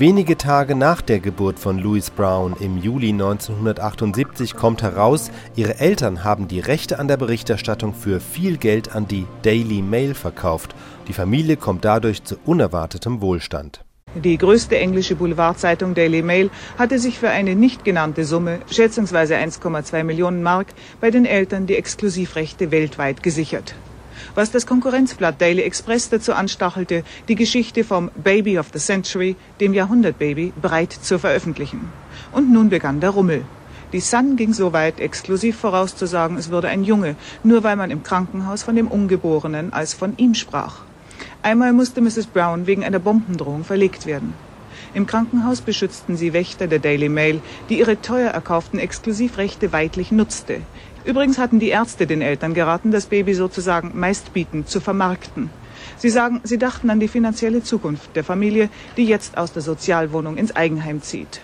Wenige Tage nach der Geburt von Louise Brown im Juli 1978 kommt heraus, ihre Eltern haben die Rechte an der Berichterstattung für viel Geld an die Daily Mail verkauft. Die Familie kommt dadurch zu unerwartetem Wohlstand. Die größte englische Boulevardzeitung Daily Mail hatte sich für eine nicht genannte Summe, schätzungsweise 1,2 Millionen Mark, bei den Eltern die Exklusivrechte weltweit gesichert was das Konkurrenzblatt Daily Express dazu anstachelte, die Geschichte vom Baby of the Century, dem Jahrhundertbaby, breit zu veröffentlichen. Und nun begann der Rummel. Die Sun ging so weit, exklusiv vorauszusagen, es würde ein Junge, nur weil man im Krankenhaus von dem Ungeborenen als von ihm sprach. Einmal musste Mrs. Brown wegen einer Bombendrohung verlegt werden. Im Krankenhaus beschützten sie Wächter der Daily Mail, die ihre teuer erkauften Exklusivrechte weitlich nutzte. Übrigens hatten die Ärzte den Eltern geraten, das Baby sozusagen meistbietend zu vermarkten. Sie sagen, sie dachten an die finanzielle Zukunft der Familie, die jetzt aus der Sozialwohnung ins Eigenheim zieht.